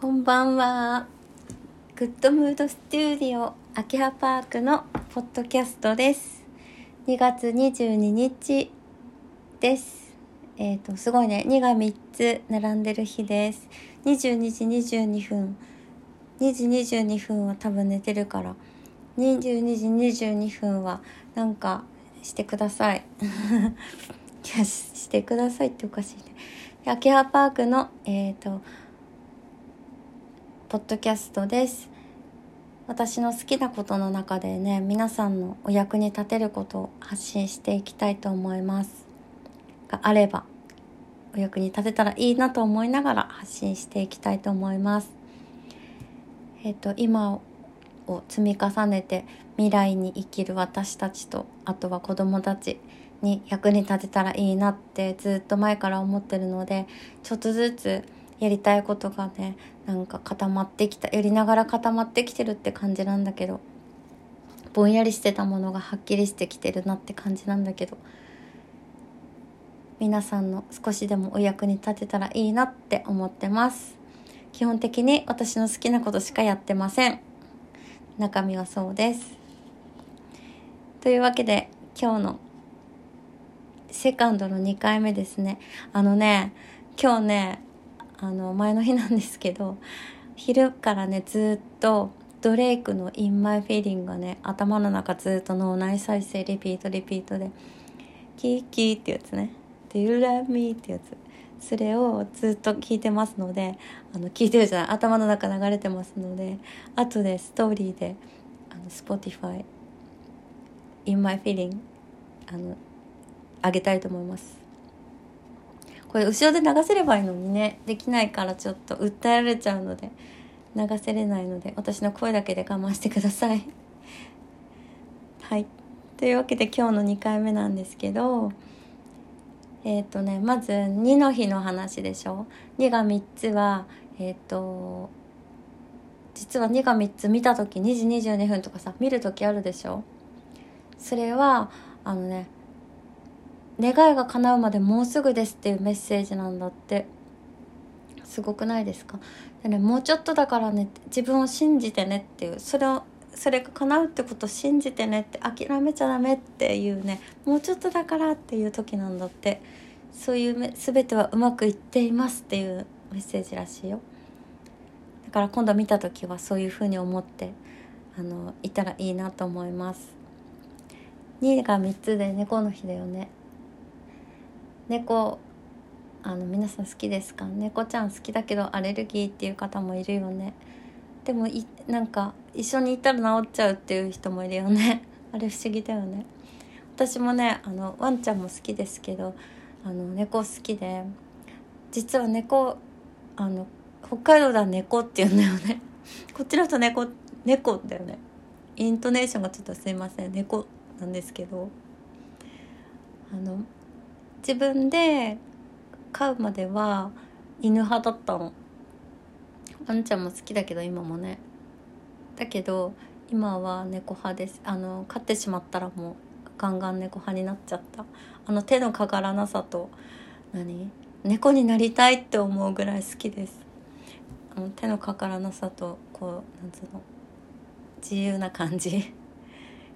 こんばんは。グッドムードスタジオ秋葉パークのポッドキャストです。2月22日です。えっ、と、すごいね。2が3つ並んでる日です。22時22分。2時22分は多分寝てるから。22時22分はなんかしてください。いや、ししてくださいっておかしいね。秋葉パークの、えっ、と、ポッドキャストです。私の好きなことの中でね、皆さんのお役に立てることを発信していきたいと思います。があれば、お役に立てたらいいなと思いながら発信していきたいと思います。えっ、と、今を積み重ねて未来に生きる私たちと、あとは子供たちに役に立てたらいいなってずっと前から思ってるので、ちょっとずつやりたいことがねなんか固まってきたやりながら固まってきてるって感じなんだけどぼんやりしてたものがはっきりしてきてるなって感じなんだけど皆さんの少しでもお役に立てたらいいなって思ってます。基本的に私の好きなことしかやってません。中身はそうです。というわけで今日のセカンドの2回目ですね。あのね今日ねあの前の日なんですけど 昼からねずっとドレイクの「In My Feeling」がね頭の中ずっと脳内再生リピートリピートで「キーキー」ってやつね「Do you love me?」ってやつそれをずっと聞いてますのであの聞いてるじゃない頭の中流れてますので後でストーリーであの Spotify「In My Feeling」あのあげたいと思いますこれ後ろで流せればいいのにね。できないからちょっと訴えられちゃうので。流せれないので私の声だけで我慢してください。はい。というわけで今日の2回目なんですけどえっ、とねまず2の日の話でしょ。2が3つはえっ、と実は2が3つ見た時2時22分とかさ見る時あるでしょ。それはあのね願いが叶うまでもうすぐですっていうメッセージなんだって。すごくないですか？で、ね、もうちょっとだからね自分を信じてねっていうそれをそれが叶うってことを信じてねって諦めちゃダメっていうねもうちょっとだからっていう時なんだって。そういう全てはうまくいっていますっていうメッセージらしいよ。だから今度見た時はそういうふうに思ってあのいたらいいなと思います。2が3つで猫の日だよね。猫あの皆さん好きですか？猫ちゃん好きだけどアレルギーっていう方もいるよね。でもいなんか一緒にいたら治っちゃうっていう人もいるよね。あれ不思議だよね。私もねあのワンちゃんも好きですけどあの猫好きで実は猫あの北海道では猫って言うんだよね。こっちの人猫猫だよね。イントネーションがちょっとすいません。猫なんですけどあの自分で飼うまでは犬派だったの。ワンちゃんも好きだけど今もね。だけど今は猫派です。あの飼ってしまったらもうガンガン猫派になっちゃった。あの手のかからなさと何？猫になりたいって思うぐらい好きです。あの手のかからなさとこうなんつうの？自由な感じ。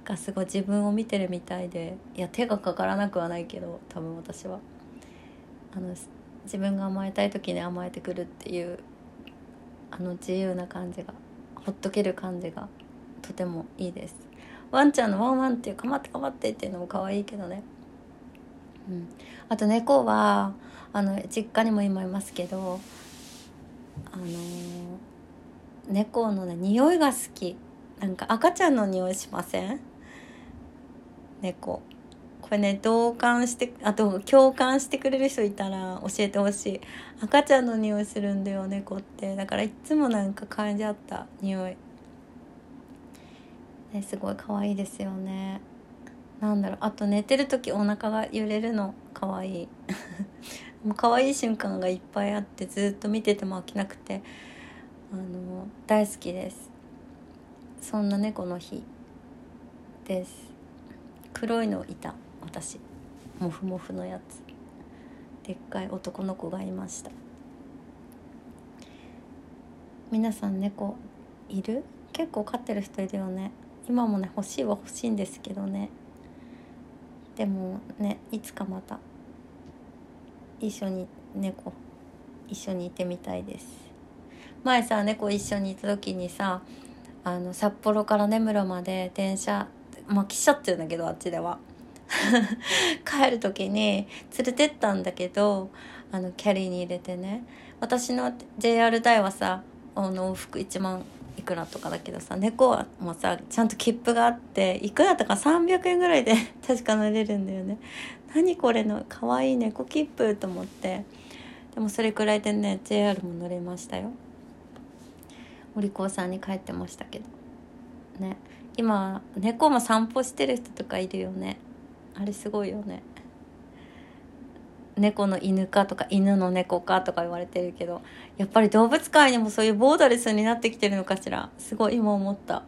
がすごい自分を見てるみたいでいや手がかからなくはないけど多分私は。あの自分が甘えたい時に甘えてくるっていうあの自由な感じがほっとける感じがとてもいいです。ワンちゃんのワンワンっていうかまってかまってっていうのも可愛いけどね。うん。あと猫はあの実家にも今いますけどあのー猫のね匂いが好き。なんか赤ちゃんの匂いしません？猫。これね同感してあと共感してくれる人いたら教えてほしい。赤ちゃんの匂いするんだよ猫って。だからいっつもなんか感じあった匂い、ね、すごい可愛いですよね。なんだろう。あと寝てる時お腹が揺れるの可愛い。もう可愛い瞬間がいっぱいあってずっと見てても飽きなくてあの大好きです。そんな猫の日です。黒いのいた。私。モフモフのやつ。でっかい男の子がいました。皆さん猫いる？結構飼ってる人いるよね。今もね欲しいは欲しいんですけどね。でもねいつかまた。一緒に猫一緒にいてみたいです。前さ猫一緒にいた時にさあの札幌から根室まで電車まあ汽車って言うんだけどあっちでは。帰る時に連れてったんだけどあのキャリーに入れてね。私の JR 代はさあの往復1万いくらとかだけどさ猫はもうさちゃんと切符があっていくらとか300円ぐらいで 確か乗れるんだよね。何これのかわいい猫切符と思って。でもそれくらいでね JR も乗れましたよ。お利口さんに帰ってましたけど。ね。今猫も散歩してる人とかいるよね。あれすごいよね。猫の犬かとか犬の猫かとか言われてるけどやっぱり動物界にもそういうボーダレスになってきてるのかしら。すごい今思った。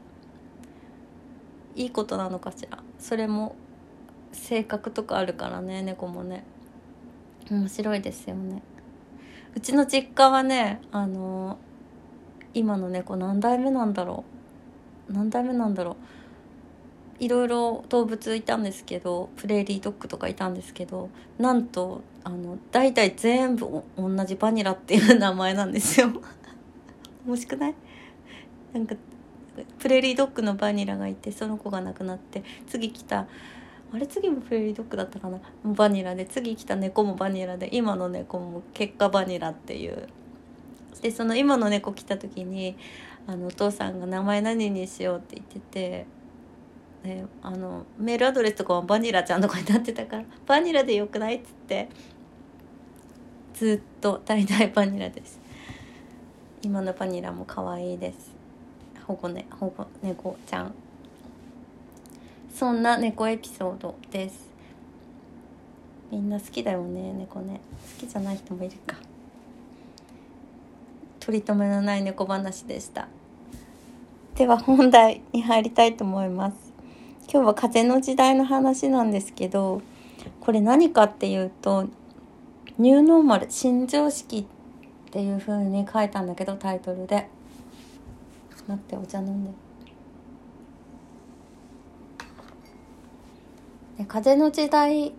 いいことなのかしら。それも性格とかあるからね猫もね。面白いですよね。うちの実家はねあの今の猫何代目なんだろう。何代目なんだろう。いろいろ動物いたんですけどプレーリードッグとかいたんですけどなんとあの大体全部同じバニラっていう名前なんですよ。面白くない？なんかプレーリードッグのバニラがいてその子が亡くなって次来たあれ？次もプレーリードッグだったかな？バニラで次来た猫もバニラで今の猫も結果バニラっていう。でその今の猫来た時にあのお父さんが「名前何にしよう」って言っててね、あのメールアドレスとかはバニラちゃんとかになってたから「バニラでよくない?」っつってずっと大々バニラです。今のバニラも可愛いです。保護ね保護猫ちゃん。そんな猫エピソードです。みんな好きだよね猫ね。好きじゃない人もいるか。取り留めのない猫話でした。では本題に入りたいと思います。今日は風の時代の話なんですけどこれ何かっていうとニューノーマル新常識っていう風に書いたんだけどタイトルで。待ってお茶飲んで。で風の時代っ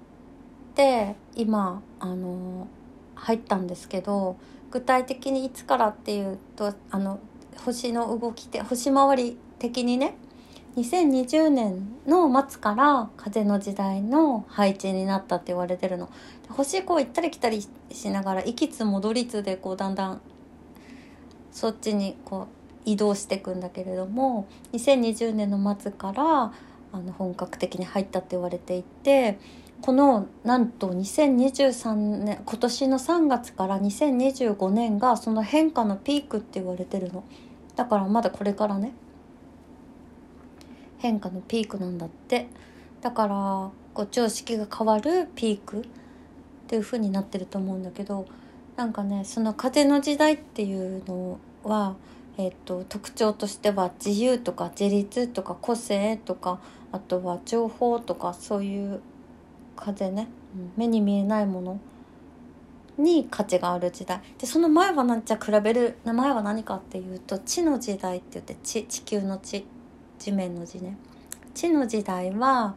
て今あの入ったんですけど具体的にいつからっていうとあの星の動きで星回り的にね2020年の末から風の時代の配置になったって言われてるの。星こう行ったり来たりしながら行きつ戻りつでこうだんだんそっちにこう移動していくんだけれども2020年の末からあの本格的に入ったって言われていてこのなんと2023年今年の3月から2025年がその変化のピークって言われてるの。だからまだこれからね。変化のピークなんだって。だからこう常識が変わるピークっていう風になってると思うんだけどなんかねその風の時代っていうのは、えっと、特徴としては自由とか自立とか個性とかあとは情報とかそういう風ね、目に見えないものに価値がある時代。でその前は何じゃ比べる前は何かっていうと地の時代って言って地地球の地地面の字ね。地の時代は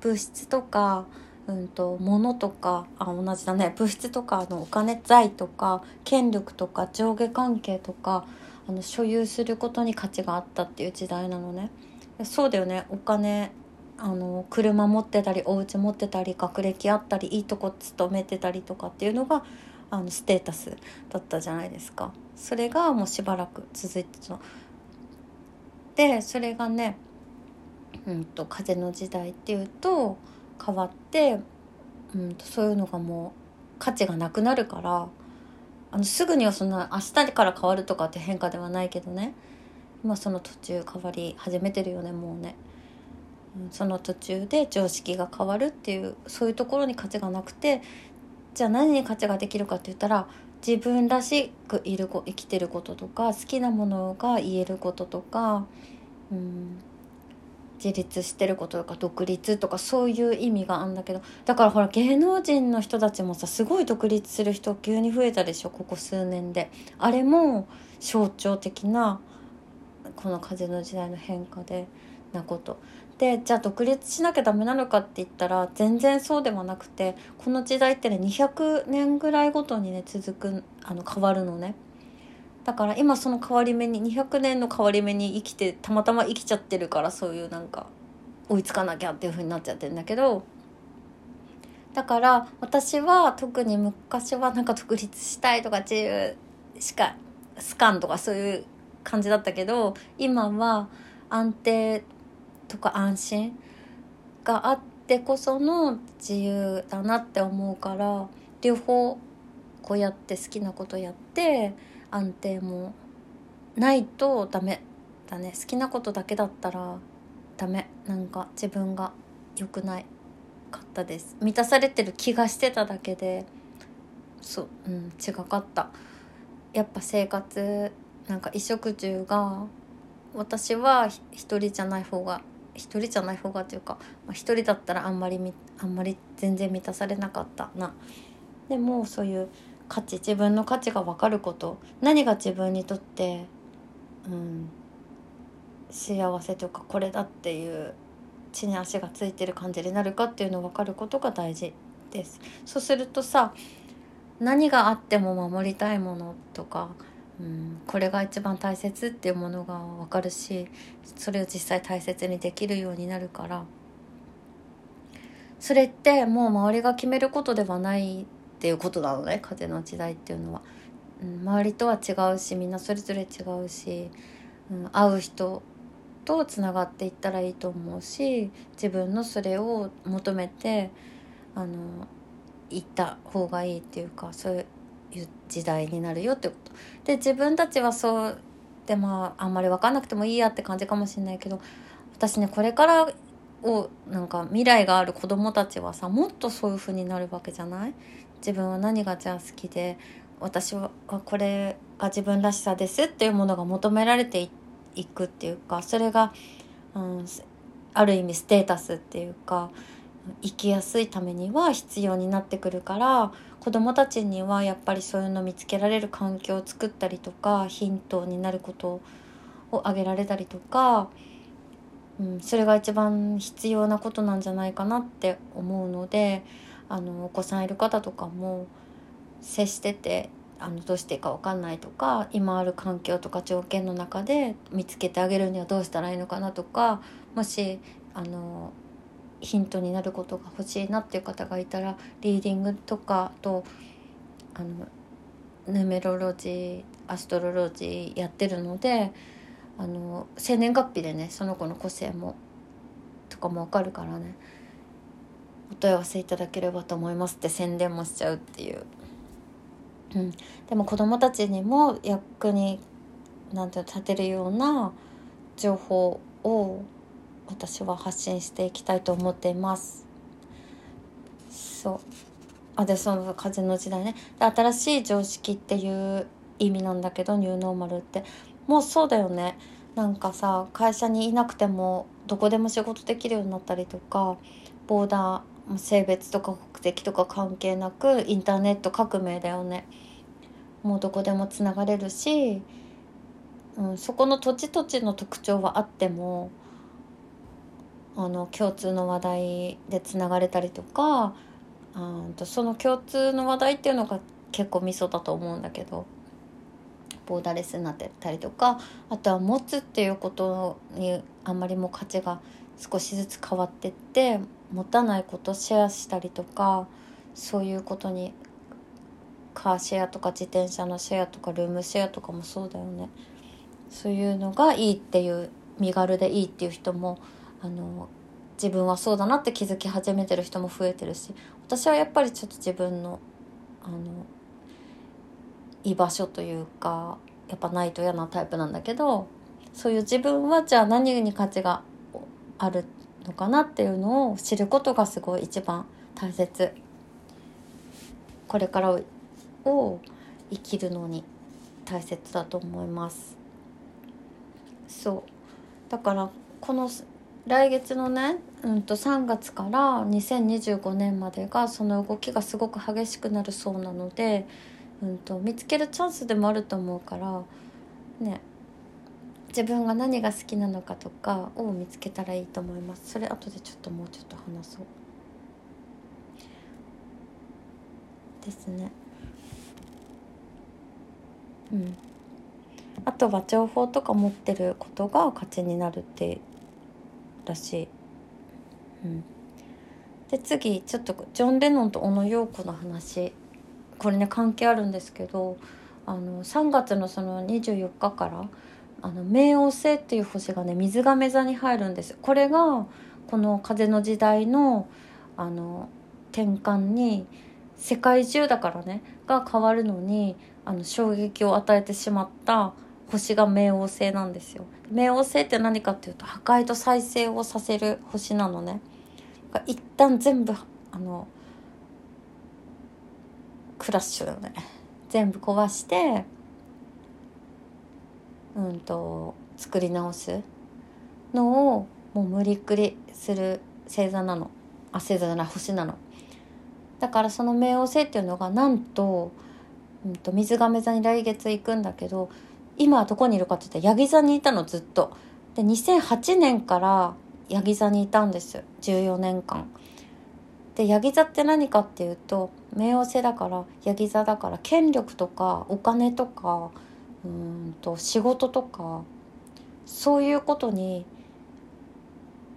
物質とか、うんと、物とかあ同じだね。物質とかのお金財とか権力とか上下関係とかあの所有することに価値があったっていう時代なのね。そうだよね。お金あの車持ってたりお家持ってたり学歴あったりいいとこ勤めてたりとかっていうのがあのステータスだったじゃないですか。それがもうしばらく続いてた。でそれがね、うんと、風の時代っていうと変わって、うんと、そういうのがもう価値がなくなるからあのすぐにはそんな明日から変わるとかって変化ではないけどね。今その途中変わり始めてるよねもうね。その途中で常識が変わるっていうそういうところに価値がなくてじゃあ何に価値ができるかって言ったら自分らしくいる生きてることとか好きなものが言えることとか、うん、自立してることとか独立とかそういう意味があんだけどだからほら芸能人の人たちもさすごい独立する人急に増えたでしょここ数年で。あれも象徴的なこの風の時代の変化でなことでじゃあ独立しなきゃダメなのかって言ったら全然そうではなくてこの時代ってね200年ぐらいごとにね続くあの変わるのね。だから今その変わり目に200年の変わり目に生きてたまたま生きちゃってるからそういうなんか追いつかなきゃっていう風になっちゃってるんだけど。だから私は特に昔はなんか独立したいとか自由しかスカンとかそういう感じだったけど今は安定とか安心があってこその自由だなって思うから両方こうやって好きなことやって安定もないとダメだね。好きなことだけだったらダメ。なんか自分が良くないかったです。満たされてる気がしてただけでそううん違かった。やっぱ生活なんか衣食住が私は一人じゃない方が一人じゃない方がというか、まあ、一人だったらあんまりあんまり全然満たされなかったな。でもそういう価値自分の価値が分かること何が自分にとってうん幸せというかこれだっていう地に足がついてる感じになるかっていうのを分かることが大事です。そうするとさ何があっても守りたいものとかうん、これが一番大切っていうものが分かるしそれを実際大切にできるようになるから。それってもう周りが決めることではないっていうことなのね風の時代っていうのは、うん、周りとは違うしみんなそれぞれ違うし、うん、会う人とつながっていったらいいと思うし自分のそれを求めてあの行った方がいいっていうかそういういう時代になるよってこと。で自分たちはそうでまああんまり分かんなくてもいいやって感じかもしれないけど私ねこれからをなんか未来がある子供たちはさもっとそういう風になるわけじゃない？自分は何がじゃあ好きで私はこれが自分らしさですっていうものが求められていくっていうかそれが、うん、ある意味ステータスっていうか生きやすいためには必要になってくるから子どもたちにはやっぱりそういうの見つけられる環境を作ったりとかヒントになることを挙げられたりとか、うん、それが一番必要なことなんじゃないかなって思うのであのお子さんいる方とかも接しててあのどうしていいか分かんないとか今ある環境とか条件の中で見つけてあげるにはどうしたらいいのかなとかもしあのヒントになることが欲しいなっていう方がいたらリーディングとかとあのヌメロロジーアストロロジーやってるのであの生年月日でねその子の個性もとかも分かるからね。お問い合わせいただければと思いますって宣伝もしちゃうっていう、うん、でも子供たちにも役になんて立てるような情報を私は発信していきたいと思っています。そう。あでその風の時代ね。で新しい常識っていう意味なんだけどニューノーマルって。もうそうだよね。なんかさ会社にいなくてもどこでも仕事できるようになったりとかボーダー性別とか国籍とか関係なくインターネット革命だよね。もうどこでもつながれるし、うん、そこの土地土地の特徴はあってもあの共通の話題でつながれたりとかうんとその共通の話題っていうのが結構ミソだと思うんだけどボーダレスになってたりとかあとは持つっていうことにあんまりも価値が少しずつ変わってって持たないことシェアしたりとかそういうことにカーシェアとか自転車のシェアとかルームシェアとかもそうだよね。そういうのがいいっていう身軽でいいっていう人もあの自分はそうだなって気づき始めてる人も増えてるし私はやっぱりちょっと自分のあの居場所というかやっぱないと嫌なタイプなんだけどそういう自分はじゃあ何に価値があるのかなっていうのを知ることがすごい一番大切。これからを生きるのに大切だと思います。そう。だからこの来月のね、うんと、3月から2025年までがその動きがすごく激しくなるそうなので、うんと、見つけるチャンスでもあると思うからね自分が何が好きなのかとかを見つけたらいいと思います。それ後でちょっともうちょっと話そう。ですね。うん。あとは情報とか持ってることが勝ちになるってらしうん。で次ちょっとジョン・レノンと小野陽子の話。これね関係あるんですけどあの3月のその24日からあの冥王星っていう星がね水亀座に入るんです。これがこの風の時代のあの転換に世界中だからねが変わるのにあの衝撃を与えてしまった星が冥王星なんですよ。冥王星って何かっていうと破壊と再生をさせる星なのね。一旦全部あのクラッシュだよね。全部壊してうんと作り直すのをもう無理くりする星座なの。あ星座じゃない星なの。だからその冥王星っていうのがなんと,、うんと、水亀座に来月行くんだけど今どこにいるかって言ったら座にいたのずっと。で2008年からヤギ座にいたんです。14年間でヤギ座って何かっていうと冥王星だからヤギ座だから権力とかお金とかうんと仕事とかそういうことに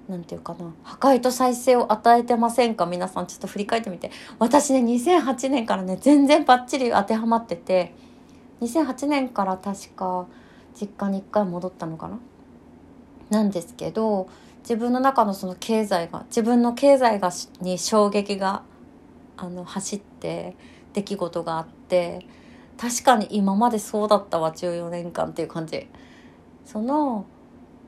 何て言うかな破壊と再生を与えてませんか？皆さんちょっと振り返ってみて。私ね2008年からね全然バッチリ当てはまってて。2008年から確か実家に1回戻ったのかな？なんですけど自分の中のその経済が自分の経済がに衝撃があの走って出来事があって確かに今までそうだったわ14年間っていう感じ。その、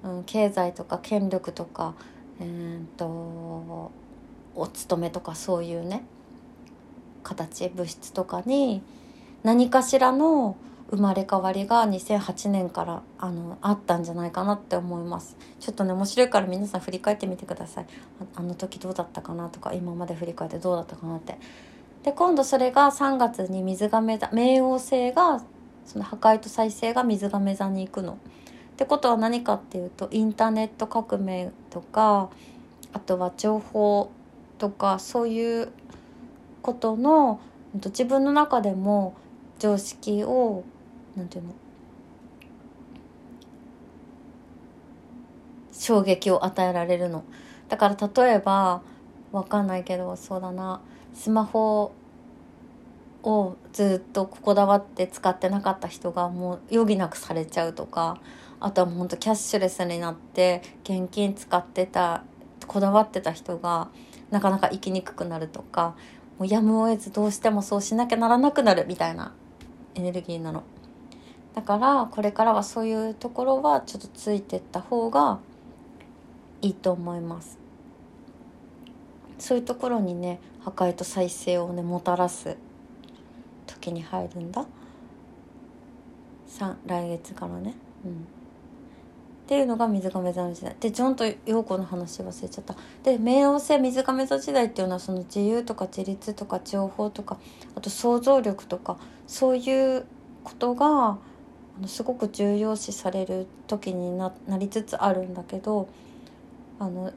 うん、経済とか権力とかえー、とお勤めとかそういうね形物質とかに何かしらの生まれ変わりが2008年からあのあったんじゃないかなって思います。ちょっとね面白いから皆さん振り返ってみてください。あの時どうだったかなとか今まで振り返ってどうだったかなって。で今度それが3月に水亀座冥王星がその破壊と再生が水亀座に行くの。ってことは何かっていうとインターネット革命とかあとは情報とかそういうことの自分の中でも常識をなんていうの？衝撃を与えられるの。だから例えばわかんないけどそうだな。スマホをずっとこだわって使ってなかった人がもう余儀なくされちゃうとかあとはもうほんとキャッシュレスになって現金使ってたこだわってた人がなかなか生きにくくなるとかもうやむを得ずどうしてもそうしなきゃならなくなるみたいなエネルギーなの。だからこれからはそういうところはちょっとついてった方がいいと思います。そういうところにね破壊と再生をねもたらす時に入るんだ。来月からね。うん。っていうのが水亀座の時代。でジョンと陽子の話忘れちゃった。で冥王星水亀座時代っていうのはその自由とか自立とか情報とかあと想像力とかそういうことがすごく重要視される時にななりつつあるんだけどあの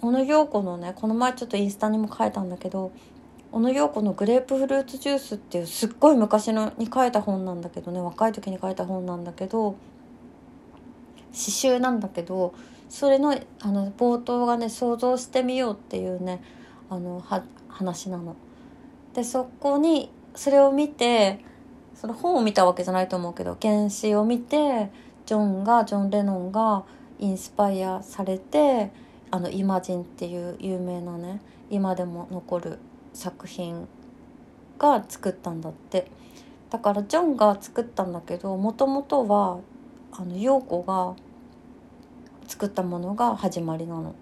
小野陽子のねこの前ちょっとインスタにも書いたんだけど小野陽子の「グレープフルーツジュース」っていうすっごい昔のに書いた本なんだけどね若い時に書いた本なんだけど詩集なんだけどそれのあの冒頭がね想像してみようっていうねあのは話なの。でそこにそれを見てその本を見たわけじゃないと思うけど原始を見てジョンがジョン・レノンがインスパイアされてあの「イマジン」っていう有名なね今でも残る作品が作ったんだってだからジョンが作ったんだけどもともとはあの陽子が作ったものが始まりなの。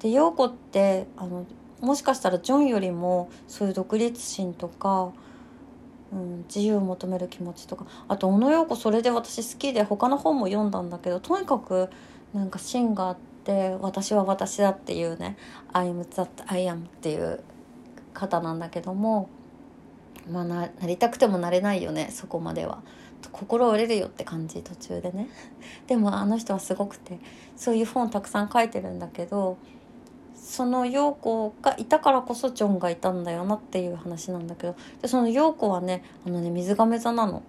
で陽子ってあのもしかしたらジョンよりもそういう独立心とか、うん、自由を求める気持ちとかあと小野陽子それで私好きで他の本も読んだんだけどとにかくなんか芯があって私は私だっていうね「I'm that I am」っていう方なんだけどもまあななりたくてもなれないよねそこまでは。心折れるよって感じ途中でねでもあの人はすごくてそういう本たくさん書いてるんだけどその陽子がいたからこそジョンがいたんだよなっていう話なんだけどでその陽子はねあのね水亀座なの。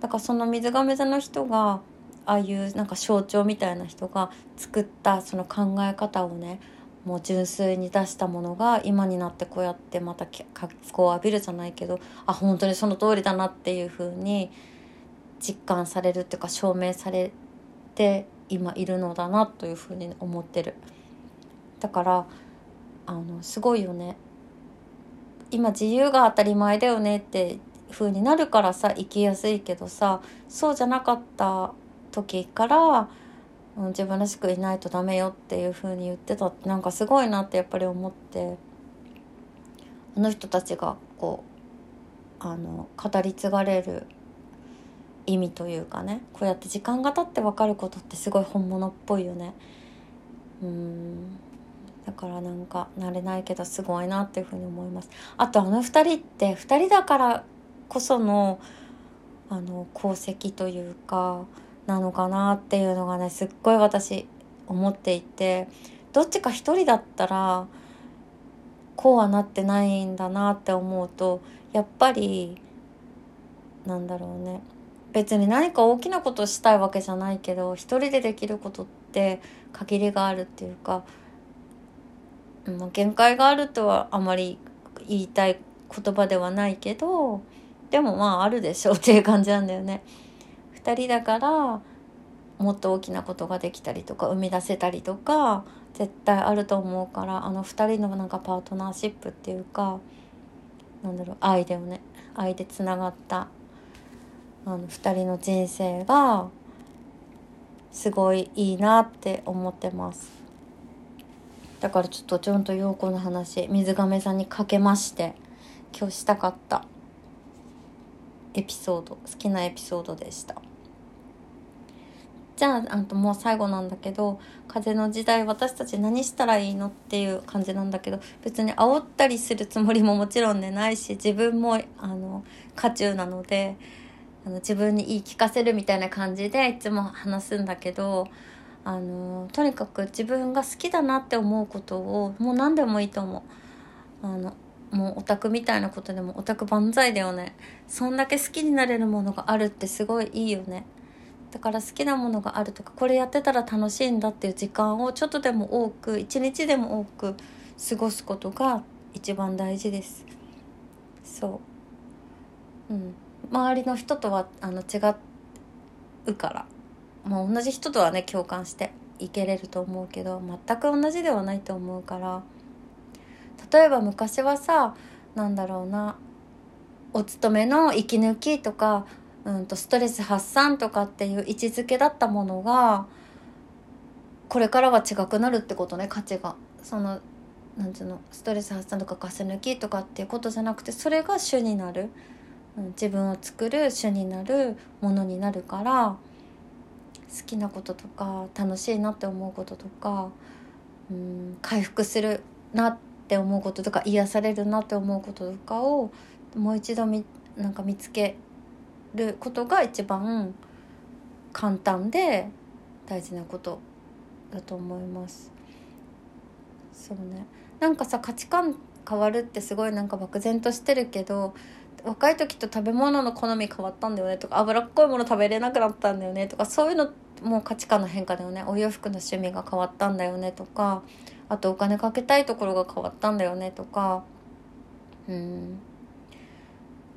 だからその水亀座の人がああいうなんか象徴みたいな人が作ったその考え方をねもう純粋に出したものが今になってこうやってまた格好を浴びるじゃないけどあ本当にその通りだなっていうふうに実感されるっていうか証明されて今いるのだなというふうに思ってる。だからあのすごいよね。今自由が当たり前だよねって風になるからさ生きやすいけどさそうじゃなかった時から、自分らしくいないとダメよっていう風に言ってた。ってなんかすごいなってやっぱり思ってあの人たちがこうあの語り継がれる意味というかねこうやって時間が経って分かることってすごい本物っぽいよね。うん。だからなんか慣れないけどすごいなっていうふうに思います。あとあの2人って2人だからこそのあの功績というかなのかなっていうのがねすっごい私思っていてどっちか一人だったらこうはなってないんだなって思うとやっぱりなんだろうね。別に何か大きなことしたいわけじゃないけど一人でできることって限りがあるっていうか、ま、限界があるとはあまり言いたい言葉ではないけどでもまああるでしょうっていう感じなんだよね。2人だからもっと大きなことができたりとか生み出せたりとか絶対あると思うからあの2人のなんかパートナーシップっていうかなんだろう愛だよね愛でつながったあの2人の人生がすごいいいなって思ってますだからちょっとちょんと陽子の話水亀さんにかけまして今日したかったエピソード好きなエピソードでした。じゃああともう最後なんだけど風の時代私たち何したらいいのっていう感じなんだけど別に煽ったりするつもりももちろんねないし自分もあの渦中なのであの自分に言い聞かせるみたいな感じでいつも話すんだけどあのとにかく自分が好きだなって思うことをもう何でもいいと思う。あのもうオタクみたいなことでもオタク万歳だよね。そんだけ好きになれるものがあるってすごいいいよね。だから好きなものがあるとかこれやってたら楽しいんだっていう時間をちょっとでも多く一日でも多く過ごすことが一番大事です。そう。うん。周りの人とはあの違うから。もう同じ人とはね共感していけれると思うけど全く同じではないと思うから例えば昔はさなんだろうなお勤めの息抜きとかうんとストレス発散とかっていう位置づけだったものがこれからは違くなるってことね価値が。そのなんていうのストレス発散とかガス抜きとかっていうことじゃなくてそれが主になる、うん、自分を作る主になるものになるから好きなこととか楽しいなって思うこととか、うん、回復するなって思うこととか癒されるなって思うこととかをもう一度みなんか見つけることが一番簡単で大事なことだと思います。そうね。なんかさ価値観変わるってすごいなんか漠然としてるけど若い時と食べ物の好み変わったんだよねとか脂っこいもの食べれなくなったんだよねとかそういうのもう価値観の変化だよね。お洋服の趣味が変わったんだよねとかあとお金かけたいところが変わったんだよねとか。うん。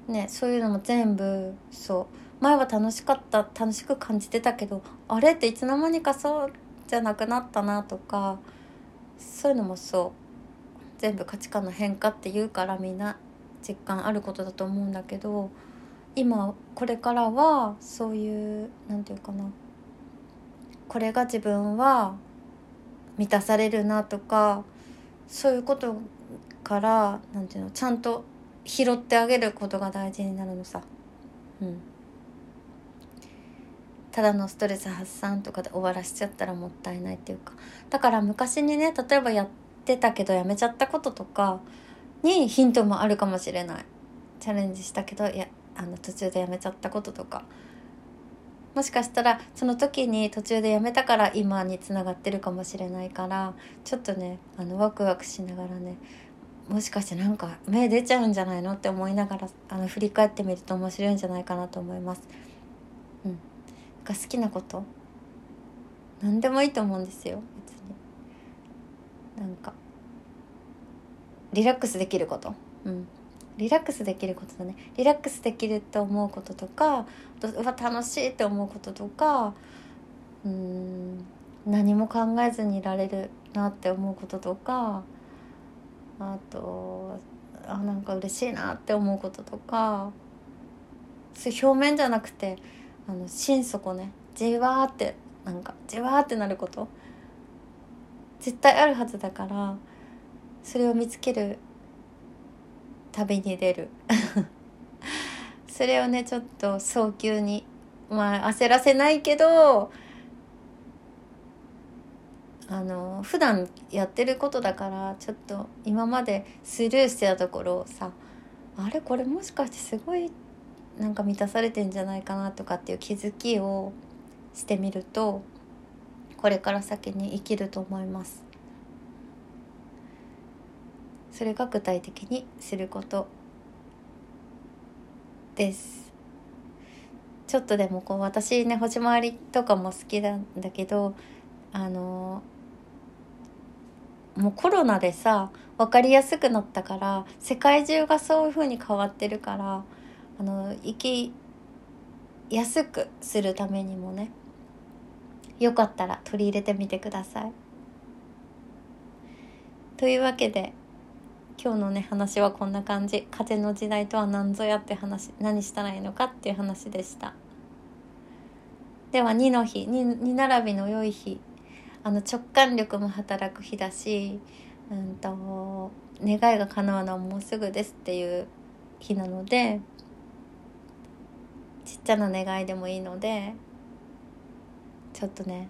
ねそういうのも全部そう。前は楽しかった楽しく感じてたけどあれっていつの間にかそうじゃなくなったなとかそういうのもそう。全部価値観の変化っていうからみんな実感あることだと思うんだけど今これからはそういう何て言うかな。これが自分は満たされるなとかそういうことからなんていうのちゃんと拾ってあげることが大事になるのさ。うん。ただのストレス発散とかで終わらしちゃったらもったいないっていうか。だから昔にね例えばやってたけどやめちゃったこととかにヒントもあるかもしれない。チャレンジしたけどやあの途中でやめちゃったこととか。もしかしたらその時に途中でやめたから今につながってるかもしれないからちょっとねあのワクワクしながらねもしかしてなんか目出ちゃうんじゃないのって思いながらあの振り返ってみると面白いんじゃないかなと思います。うん、が好きなこと？何でもいいと思うんですよ別に。なんかリラックスできること？うんリラックスできることだね。リラックスできるって思うこととかうわ楽しいって思うこととかうん何も考えずにいられるなって思うこととかあとあなんか嬉しいなって思うこととかそういう表面じゃなくてあの心底ねじわーってなんかじわーってなること絶対あるはずだからそれを見つける旅に出る。それをねちょっと早急にまあ焦らせないけどあの普段やってることだからちょっと今までスルーしてたところをさあれ？これもしかしてすごいなんか満たされてんじゃないかなとかっていう気づきをしてみるとこれから先に生きると思います。それが具体的にすることですちょっとでもこう私ね星回りとかも好きなんだけどあのもうコロナでさ分かりやすくなったから世界中がそういう風に変わってるからあの生きやすくするためにもねよかったら取り入れてみてください。というわけで今日のね話はこんな感じ。風の時代とは何ぞやって話何したらいいのかっていう話でした。では2の日 2, 2並びの良い日。あの直感力も働く日だし、うんと、願いが叶うのはもうすぐですっていう日なのでちっちゃな願いでもいいのでちょっとね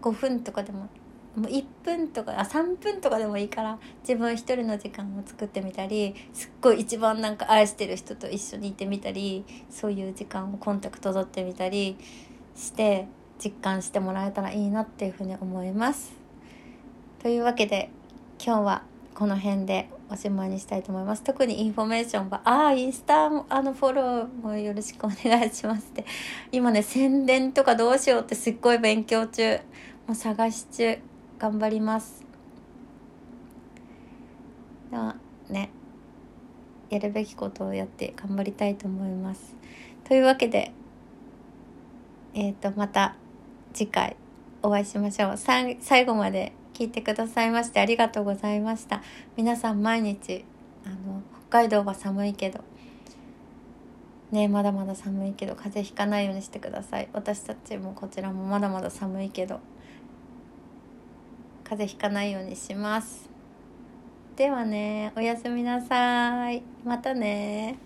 5分とかでももう1分とかあ3分とかでもいいから自分一人の時間を作ってみたりすっごい一番なんか愛してる人と一緒にいてみたりそういう時間をコンタクト取ってみたりして実感してもらえたらいいなっていうふうに思います。というわけで今日はこの辺でおしまいにしたいと思います。特にインフォメーションは、ああ、インスタも、あの、フォローもよろしくお願いしますって。今ね、宣伝とかどうしようってすっごい勉強中。もう探し中。頑張ります。ではねやるべきことをやって頑張りたいと思います。というわけでえっ、ー、とまた次回お会いしましょう。最後まで聞いてくださいましてありがとうございました。皆さん毎日あの北海道は寒いけどねまだまだ寒いけど風邪ひかないようにしてください。私たちもこちらもまだまだ寒いけど。風邪ひかないようにします。ではねおやすみなさい。またね。